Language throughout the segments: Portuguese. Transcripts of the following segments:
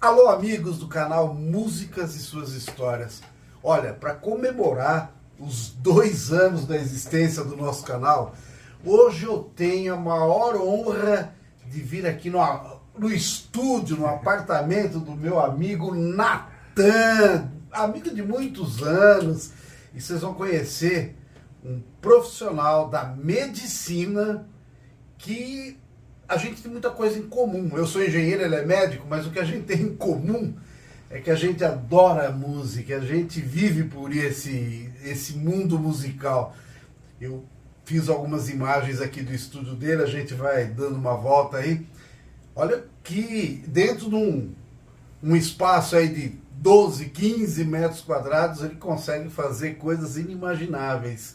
Alô, amigos do canal Músicas e Suas Histórias. Olha, para comemorar os dois anos da existência do nosso canal, hoje eu tenho a maior honra de vir aqui no, no estúdio, no apartamento do meu amigo Natan, amigo de muitos anos, e vocês vão conhecer um profissional da medicina que a gente tem muita coisa em comum. Eu sou engenheiro, ele é médico, mas o que a gente tem em comum é que a gente adora a música, a gente vive por esse, esse mundo musical. Eu fiz algumas imagens aqui do estúdio dele, a gente vai dando uma volta aí. Olha que dentro de um, um espaço aí de 12, 15 metros quadrados, ele consegue fazer coisas inimagináveis.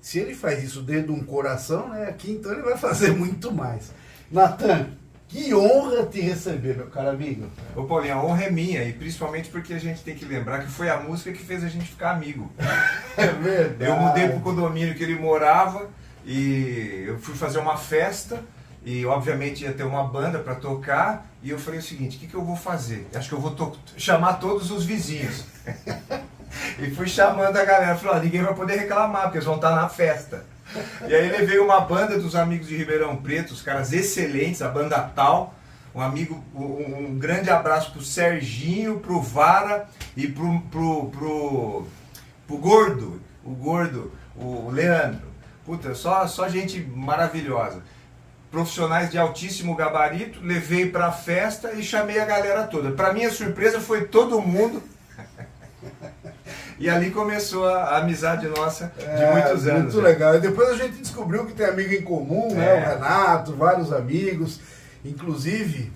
Se ele faz isso dentro de um coração, né, aqui então ele vai fazer muito mais. Natan, que honra te receber, meu caro amigo. Ô Paulinho, a honra é minha, e principalmente porque a gente tem que lembrar que foi a música que fez a gente ficar amigo. É verdade. Eu mudei pro condomínio que ele morava e eu fui fazer uma festa e obviamente ia ter uma banda para tocar e eu falei o seguinte, o que, que eu vou fazer? Acho que eu vou chamar todos os vizinhos. e fui chamando a galera, falei, ó, ninguém vai poder reclamar, porque eles vão estar na festa. E aí levei uma banda dos amigos de Ribeirão Preto, os caras excelentes, a banda Tal. Um amigo, um, grande abraço pro Serginho, pro Vara e pro, pro, pro, pro Gordo, o Gordo, o Leandro. Puta, só, só gente maravilhosa. Profissionais de altíssimo gabarito, levei pra festa e chamei a galera toda. Pra minha surpresa foi todo mundo e ali começou a, amizade nossa de é, muitos anos. Muito né? legal. E depois a gente descobriu que tem amigo em comum, né? é. né? O Renato, vários amigos. Inclusive,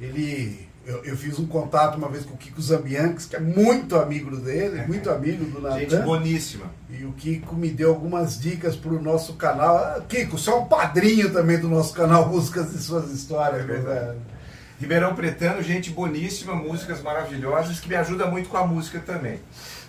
ele. Eu, eu, fiz um contato uma vez com o Kiko Zambianques, que é muito amigo dele, muito amigo do Natan. Gente boníssima. E o Kiko me deu algumas dicas para o nosso canal. Ah, Kiko, você é um padrinho também do nosso canal Músicas e Suas Histórias, é né? Ribeirão Pretano, gente boníssima, músicas maravilhosas, que me ajuda muito com a música também.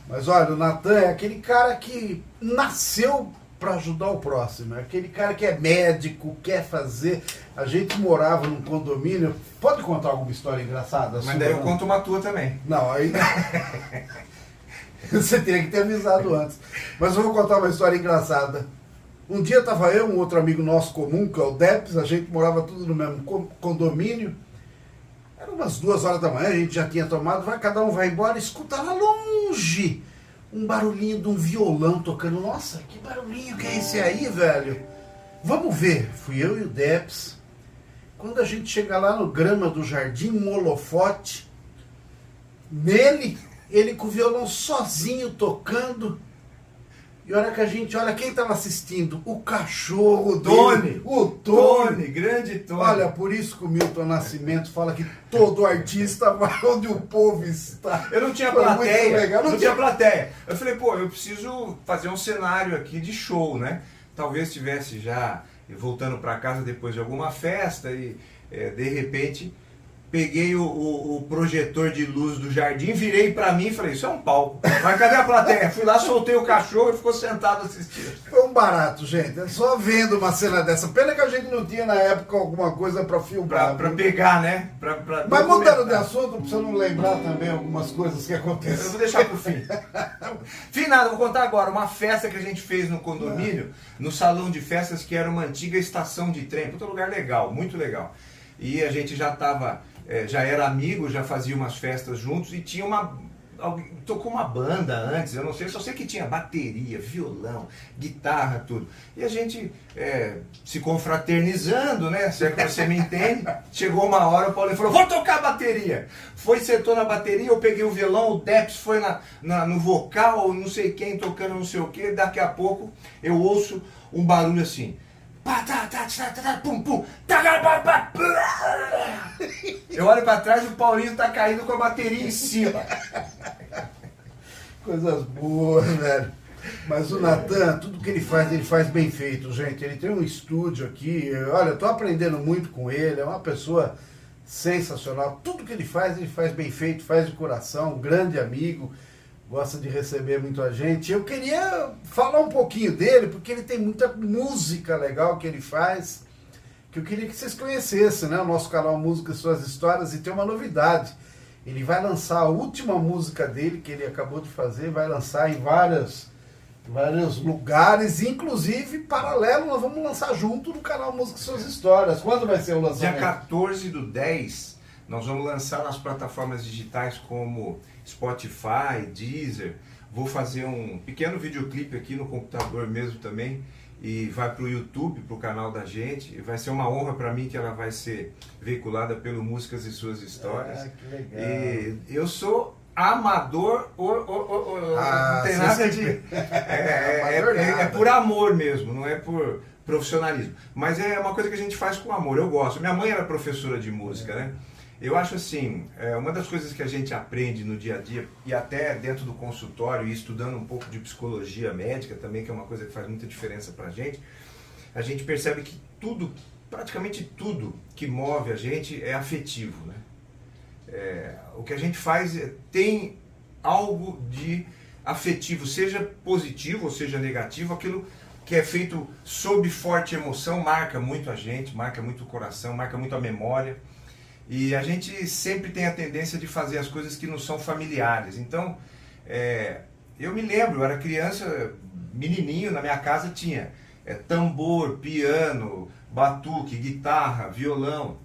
Mas olha, o Natan é aquele cara que nasceu para ajudar o próximo. É aquele cara que é médico, quer fazer. A gente morava num condomínio. Pode contar alguma história engraçada? Mas sua, daí eu não? conto uma tua também. Não, aí. Você teria que ter avisado antes. Mas eu vou contar uma história engraçada. Um dia estava eu, um outro amigo nosso comum, que é o Deps, a gente morava tudo no mesmo condomínio. Era umas duas horas da manhã, a gente já tinha tomado, vai, cada um vai embora, escuta lá longe um barulhinho de um violão tocando. Nossa, que barulhinho que é esse aí, velho? Vamos ver. Fui eu e o Deps. Quando a gente chega lá no grama do jardim, um holofote, nele, ele com o violão sozinho tocando. E olha que a gente, olha quem estava assistindo, o cachorro o Tony, o Tony, Tony, grande Tony. Olha, por isso que o Milton Nascimento fala que todo artista vai onde o povo está. Eu não tinha Foi plateia, legal. não, não tinha plateia. Eu falei, pô, eu preciso fazer um cenário aqui de show, né? Talvez tivesse já voltando para casa depois de alguma festa e é, de repente peguei o, o, o, projetor de luz do jardim, virei para mim e falei, isso é um palco. Mas cadê a plateia? Fui lá, soltei o cachorro e ficou sentado assistindo. Foi um barato, gente. É só vendo uma cena dessa. Pena que a gente não tinha na época alguma coisa para filmar. Para pegar, né? Pra, pra Mas mudando de assunto, pra você não lembrar também algumas coisas que aconteceram. Eu vou deixar pro fim. fim nada, vou contar agora. Uma festa que a gente fez no condomínio, no salão de festas, que era uma antiga estação de trem. Puta lugar legal, muito legal. E a gente já estava é, já era amigo, já fazia umas festas juntos e tinha uma. Alguém, tocou uma banda antes, eu não sei, só sei que tinha bateria, violão, guitarra, tudo. E a gente é, se confraternizando, né? Se é que você me entende. Chegou uma hora, o Paulo falou: Vou tocar bateria. Foi, sentou na bateria, eu peguei o violão, o Deps foi na, na, no vocal, não sei quem tocando não sei o que. Daqui a pouco eu ouço um barulho assim. Pum, pum. Eu olho para trás e o Paulinho tá caindo com a bateria em cima. Coisas boas, velho. Mas o Natan, tudo que ele faz, ele faz bem feito, gente. Ele tem um estúdio aqui. Olha, eu tô aprendendo muito com ele. É uma pessoa sensacional. Tudo que ele faz, ele faz bem feito, faz de coração, um grande amigo gosta de receber muito a gente. Eu queria falar um pouquinho dele, porque ele tem muita música legal que ele faz, que eu queria que vocês conhecessem, né? O nosso canal Música e Suas Histórias, e tem uma novidade. Ele vai lançar a última música dele, que ele acabou de fazer, vai lançar em várias, vários lugares, inclusive paralelo, nós vamos lançar junto no canal Música e Suas Histórias. Quando vai ser o lançamento? Dia 14 do 10, nós vamos lançar nas plataformas digitais como Spotify, Deezer. Vou fazer um pequeno videoclipe aqui no computador mesmo também e vai para o YouTube, para o canal da gente. E vai ser uma honra para mim que ela vai ser veiculada pelo Músicas e Suas Histórias. Ah, que legal. E eu sou amador, o, o, o, Ah, não tem nada de. É, é- é- é nada. por amor mesmo, não é por profissionalismo. Mas é uma coisa que a gente faz com amor, eu gosto. Minha mãe era professora de música, né? Eu acho assim, é, uma das coisas que a gente aprende no dia a dia, e até dentro do consultório, e estudando um pouco de psicologia médica também, que é uma coisa que faz muita diferença pra gente, a gente percebe que tudo, praticamente tudo que move a gente é afetivo, né? É, o que a gente faz é, tem algo de afetivo, seja positivo ou seja negativo, aquilo que é feito sob forte emoção marca muito a gente, marca muito o coração, marca muito a memória. E a gente sempre tem a tendência de fazer as coisas que não são familiares. Então, é, eu me lembro, eu era criança, menininho, na minha casa tinha é, tambor, piano, batuque, guitarra, violão,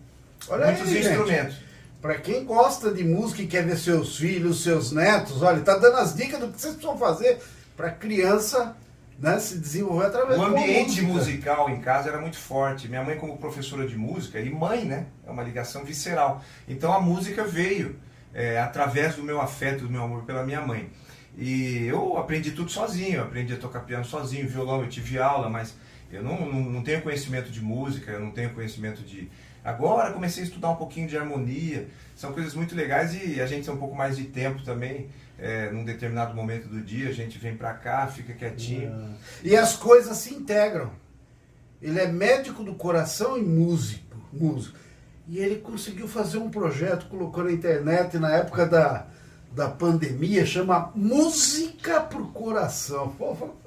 Olha muitos aí, instrumentos. Para quem gosta de música e quer ver seus filhos, seus netos, olha, tá dando as dicas do que vocês precisam fazer para criança né, se desenvolver através O ambiente musical em casa era muito forte. Minha mãe, como professora de música, e mãe, né? É uma ligação visceral. Então a música veio é, através do meu afeto, do meu amor pela minha mãe. E eu aprendi tudo sozinho. Eu aprendi a tocar piano sozinho, violão, eu tive aula, mas eu não, não, não tenho conhecimento de música, eu não tenho conhecimento de. Agora comecei a estudar um pouquinho de harmonia. São coisas muito legais e a gente tem um pouco mais de tempo também. É, num determinado momento do dia, a gente vem pra cá, fica quietinho. E as coisas se integram. Ele é médico do coração e músico, músico. E ele conseguiu fazer um projeto, colocou na internet na época da, da pandemia, chama Música pro Coração.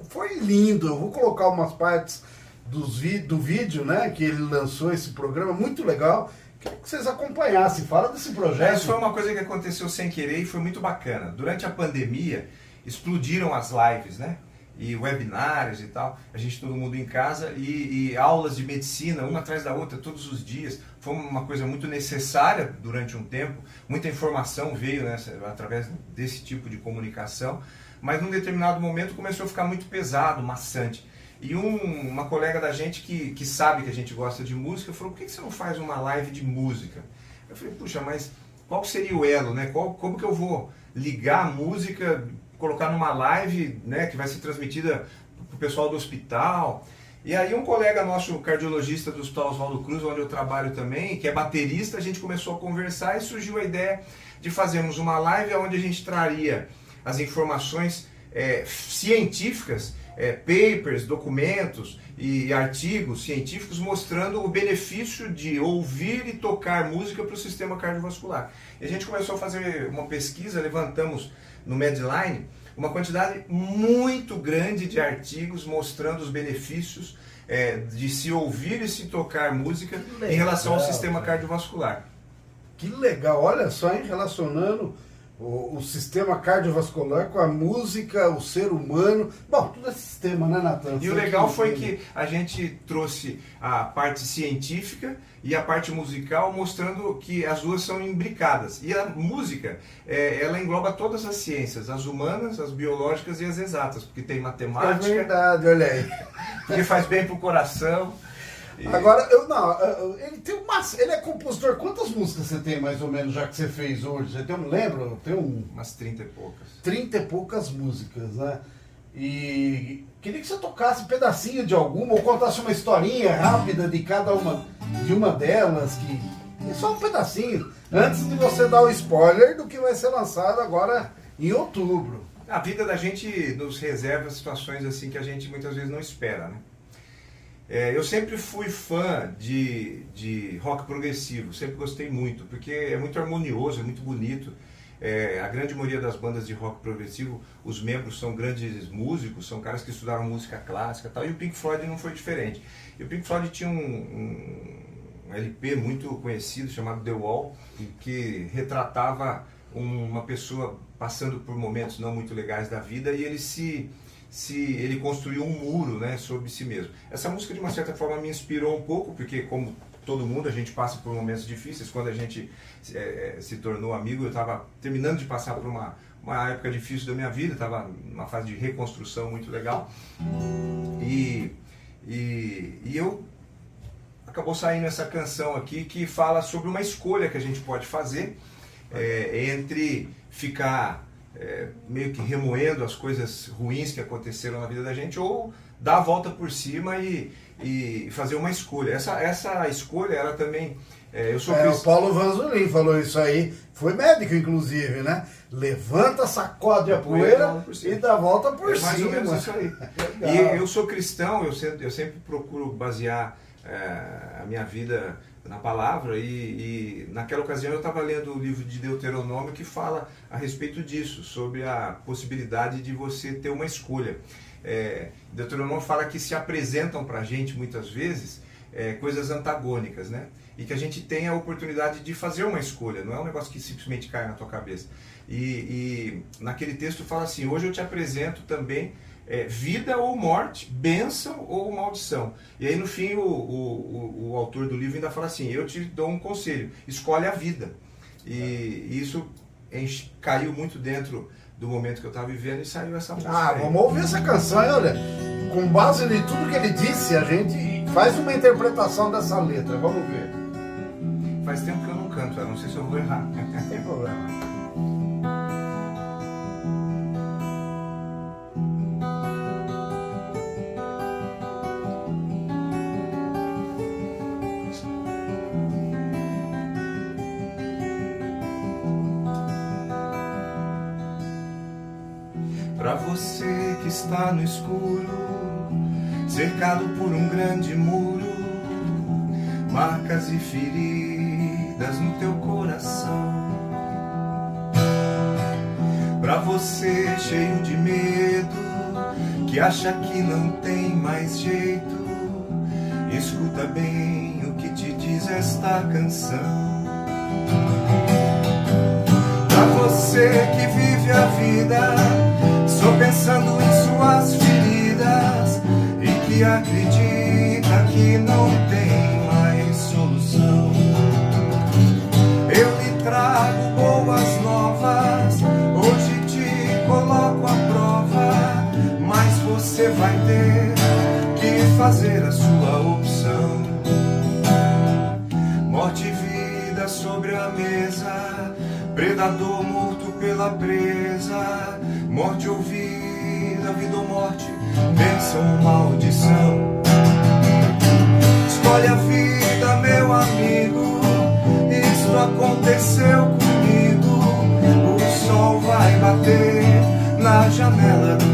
Foi lindo. Eu vou colocar umas partes dos vi- do vídeo, né, que ele lançou esse programa, muito legal. Queria que vocês acompanhassem. Fala desse projeto. Isso foi uma coisa que aconteceu sem querer e foi muito bacana. Durante a pandemia, explodiram as lives, né? E webinários e tal. A gente, todo mundo em casa e, e aulas de medicina, uma atrás da outra, todos os dias. Foi uma coisa muito necessária durante um tempo. Muita informação veio nessa, através desse tipo de comunicação. Mas num determinado momento começou a ficar muito pesado, maçante. E um- uma colega da gente que, que sabe que a gente gosta de música falou: por que você não faz uma live de música? Eu falei: puxa, mas qual seria o elo, né? Qual, como que eu vou ligar a música, colocar numa live, né, que vai ser transmitida para o pessoal do hospital? E aí um colega nosso, cardiologista do Hospital Oswaldo Cruz, onde eu trabalho também, que é baterista, a gente começou a conversar e surgiu a ideia de fazermos uma live onde a gente traria as informações é, científicas, é, papers, documentos e artigos científicos mostrando o benefício de ouvir e tocar música para o sistema cardiovascular. E a gente começou a fazer uma pesquisa, levantamos no Medline uma quantidade muito grande de artigos mostrando os benefícios é, de se ouvir e se tocar música Que em relação ao legal, sistema cardiovascular. Que legal, olha só, hein, relacionando o, o sistema cardiovascular com a música, o ser humano. Bom, tudo é sistema, né, Natan? E o legal foi que a gente trouxe a parte científica e a parte musical, mostrando que as duas são imbricadas. E a música, é, ela engloba todas as ciências, as humanas, as biológicas e as exatas, porque tem É matemática, verdade, olha aí. porque faz bem pro coração. E- Agora, eu não, ele tem uma. Ele é compositor. Quantas músicas você tem mais ou menos já que você fez hoje? Você tem um, lembra? Tem um Umas 30 e poucas. 30 e poucas músicas, né? E queria que você tocasse um pedacinho de alguma ou contasse uma historinha rápida de cada uma de uma delas, que é só um pedacinho, antes de você dar o spoiler do que vai ser lançado agora em outubro. A vida da gente nos reserva situações assim que a gente muitas vezes não espera, né? É, eu sempre fui fã de, de rock progressivo, sempre gostei muito, porque é muito harmonioso, é muito bonito. É, a grande maioria das bandas de rock progressivo, os membros são grandes músicos, são caras que estudaram música clássica e tal, e o Pink Floyd não foi diferente. E o Pink Floyd tinha um, um LP muito conhecido chamado The Wall, que retratava uma pessoa passando por momentos não muito legais da vida e ele se se ele construiu um muro né, sobre si mesmo. Essa música, de uma certa forma, me inspirou um pouco, porque, como todo mundo, a gente passa por momentos difíceis. Quando a gente é, se tornou amigo, eu estava terminando de passar por uma, uma época difícil da minha vida, estava numa fase de reconstrução muito legal. E, e, e eu acabou saindo essa canção aqui que fala sobre uma escolha que a gente pode fazer é, entre ficar é, meio que remoendo as coisas ruins que aconteceram na vida da gente ou dar a volta por cima e, e fazer uma escolha. Essa, essa escolha, ela também. É, eu sou é, o Paulo Vanzolin falou isso aí, foi médico inclusive, né? Levanta, sacode a poeira e dá a volta por é cima. Mais ou menos isso aí. e eu sou cristão, eu sempre, eu sempre procuro basear é, a minha vida na palavra e, e naquela ocasião eu estava lendo o livro de Deuteronômio que fala a respeito disso, sobre a possibilidade de você ter uma escolha. É, Deuteronômio fala que se apresentam para a gente muitas vezes é, coisas antagônicas, né? E que a gente tem a oportunidade de fazer uma escolha, não é um negócio que simplesmente cai na tua cabeça. E, e naquele texto fala assim: hoje eu te apresento também é, vida ou morte, bênção ou maldição. E aí no fim o, o, o, autor do livro ainda fala assim: eu te dou um conselho, escolhe a vida. E, e isso caiu muito dentro do momento que eu estava vivendo e saiu essa música. Ah, aí. vamos ouvir essa canção, olha. Com base em tudo que ele disse, a gente faz uma interpretação dessa letra. Vamos ver. Faz tempo que eu não canto, eu não sei se eu vou errar. Não tem problema. Cercado por um grande muro, marcas e feridas no teu coração. Pra você cheio de medo, que acha que não tem mais jeito, escuta bem o que te diz esta canção. Pra você que vive a vida Só pensando em suas feridas acredita que não tem mais solução. Eu lhe trago boas novas, hoje te coloco à prova, mas você vai ter que fazer a sua opção. Morte e vida sobre a mesa, predador morto pela presa Morte ou vida, vida ou morte, bênção ou maldição. Escolhe a vida, meu amigo. Isso aconteceu comigo. O sol vai bater na janela do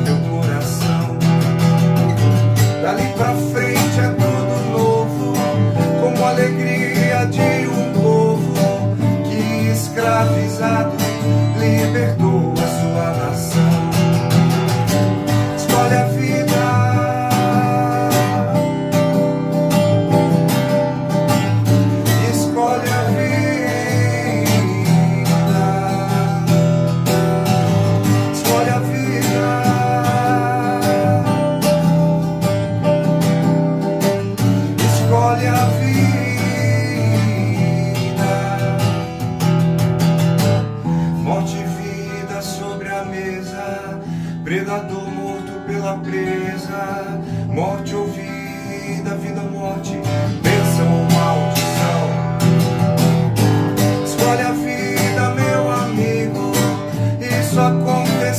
olha a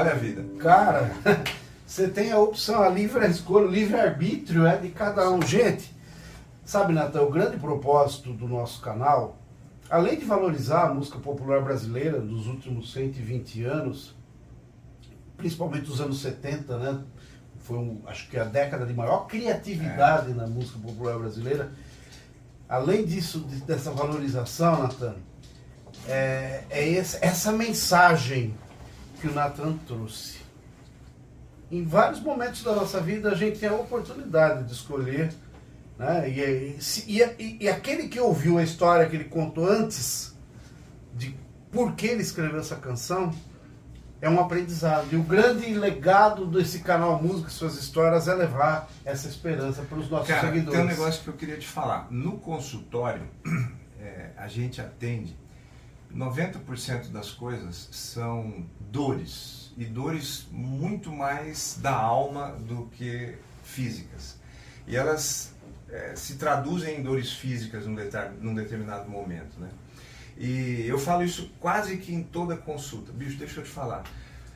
Escolhe a vida. Cara, você tem a opção, a livre escolha, o livre-arbítrio é de cada um. Gente, sabe, Natan, o grande propósito do nosso canal, além de valorizar a música popular brasileira dos últimos 120 anos, principalmente dos anos 70, né? Foi, um, acho que a década de maior criatividade é. na música popular brasileira. Além disso, de, dessa valorização, Natan, é, é essa mensagem que o Natan trouxe. Em vários momentos da nossa vida, a gente tem a oportunidade de escolher. Né? E, e, e, e aquele que ouviu a história que ele contou antes de por que ele escreveu essa canção, é um aprendizado. E o grande legado desse canal Música e Suas Histórias é levar essa esperança para os nossos Cara, seguidores. Tem um negócio que eu queria te falar. No consultório, é, a gente atende 90% das coisas são dores. E dores muito mais da alma do que físicas. E elas é, se traduzem em dores físicas num, num determinado momento. Né? E eu falo isso quase que em toda consulta. Bicho, deixa eu te falar.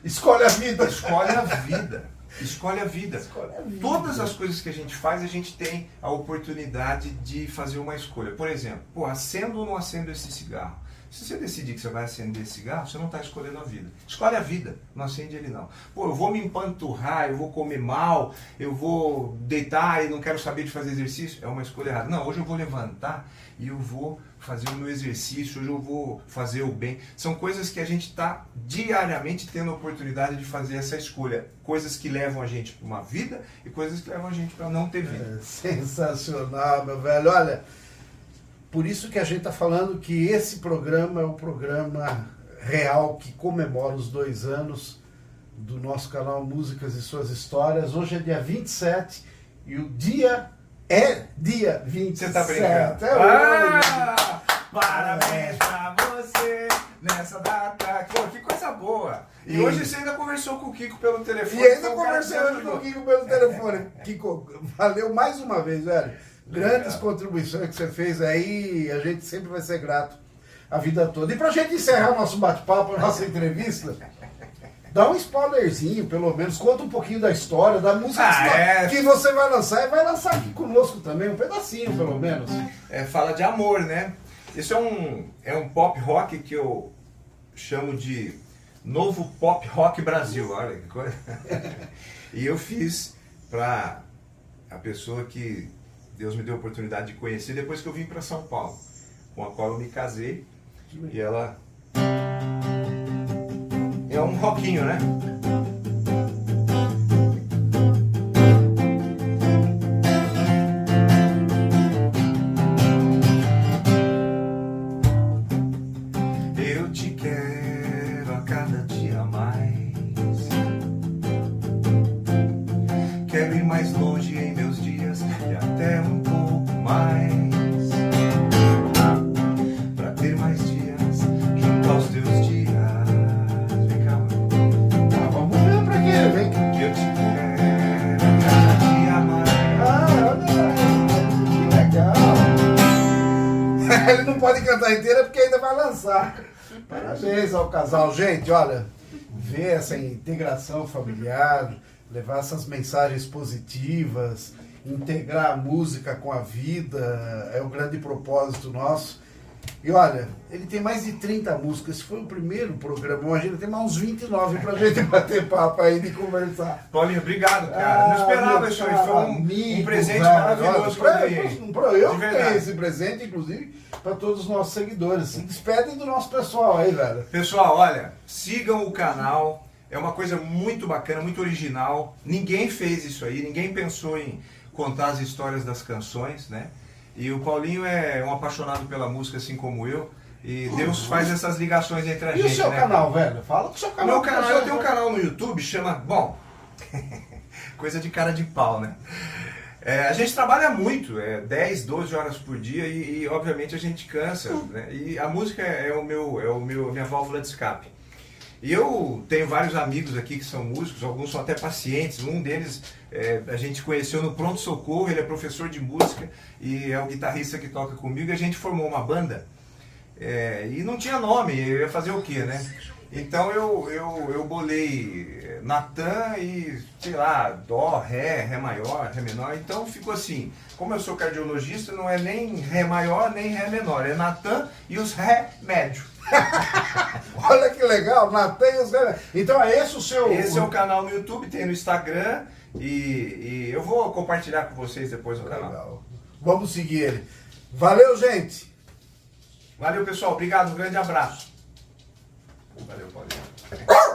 Escolhe a vida. Escolhe a vida. Escolhe a vida. Escolhe a vida. Todas as coisas que a gente faz, a gente tem a oportunidade de fazer uma escolha. Por exemplo, pô, acendo ou não acendo esse cigarro? Se você decidir que você vai acender esse cigarro, você não está escolhendo a vida. Escolhe a vida, não acende ele não. Pô, eu vou me empanturrar, eu vou comer mal, eu vou deitar e não quero saber de fazer exercício. É uma escolha errada. Não, hoje eu vou levantar e eu vou fazer o meu exercício, hoje eu vou fazer o bem. São coisas que a gente está diariamente tendo a oportunidade de fazer essa escolha. Coisas que levam a gente para uma vida e coisas que levam a gente para não ter vida. É sensacional, meu velho. Olha. Por isso que a gente está falando que esse programa é o programa real que comemora os dois anos do nosso canal Músicas e Suas Histórias. Hoje é dia 27 e o dia é dia 27. Você está brincando? É ah, parabéns para você nessa data. Pô, que coisa boa. E, e, hoje você ainda conversou com o Kiko pelo telefone. E ainda conversei com o Kiko pelo telefone. Kiko, valeu mais uma vez, velho grandes contribuições que você fez aí, a gente sempre vai ser grato a vida toda. E para a gente encerrar o nosso bate-papo, a nossa entrevista, dá um spoilerzinho, pelo menos, conta um pouquinho da história, da música ah, é... que você vai lançar e vai lançar aqui conosco também, um pedacinho, pelo menos. É, fala de amor, né? Isso é um, é um pop rock que eu chamo de novo pop rock Brasil, olha que coisa. e eu fiz para a pessoa que Deus me deu a oportunidade de conhecer depois que eu vim para São Paulo, com a qual eu me casei. E ela é um rockinho, né? Ao casal. Gente, olha, ver essa integração familiar, levar essas mensagens positivas, integrar a música com a vida, é o grande propósito nosso. E olha, ele tem mais de 30 músicas. Esse foi o primeiro programa. Imagina, tem mais uns 29 pra gente bater papo aí e conversar. Paulinho, obrigado, cara. Ah, Não esperava isso aí. Foi um, amigo, um presente velho, maravilhoso para mim. Eu tenho esse presente, inclusive, para todos os nossos seguidores. Se despedem do nosso pessoal aí, velho. Pessoal, olha, sigam o canal. É uma coisa muito bacana, muito original. Ninguém fez isso aí, ninguém pensou em contar as histórias das canções, né? E o Paulinho é um apaixonado pela música, assim como eu. E Deus faz essas ligações entre a e gente. E o seu né? canal, velho? Fala do seu canal. Meu canal, eu tenho um canal no YouTube, chama. Bom. coisa de cara de pau, né? É, a gente trabalha muito, é 10, 12 horas por dia e, e obviamente a gente cansa. Né? E a música é, é o meu, é o meu, minha válvula de escape. E eu tenho vários amigos aqui que são músicos, alguns são até pacientes. Um deles é, a gente conheceu no Pronto Socorro, ele é professor de música e é o guitarrista que toca comigo. E a gente formou uma banda é, e não tinha nome, eu ia fazer o quê, né? Então eu, eu, eu bolei Natan e, sei lá, Dó, Ré, Ré maior, Ré menor. Então ficou assim. Como eu sou cardiologista, não é nem Ré maior nem Ré menor. É Natan e os Ré médio. Olha que legal, Natan e os Ré. Então é esse o seu. Esse é o canal no YouTube, tem no Instagram. E, e eu vou compartilhar com vocês depois no canal. Legal. Vamos seguir ele. Valeu, gente! Valeu, pessoal. Obrigado. Um grande abraço. Valeu, Paulinho.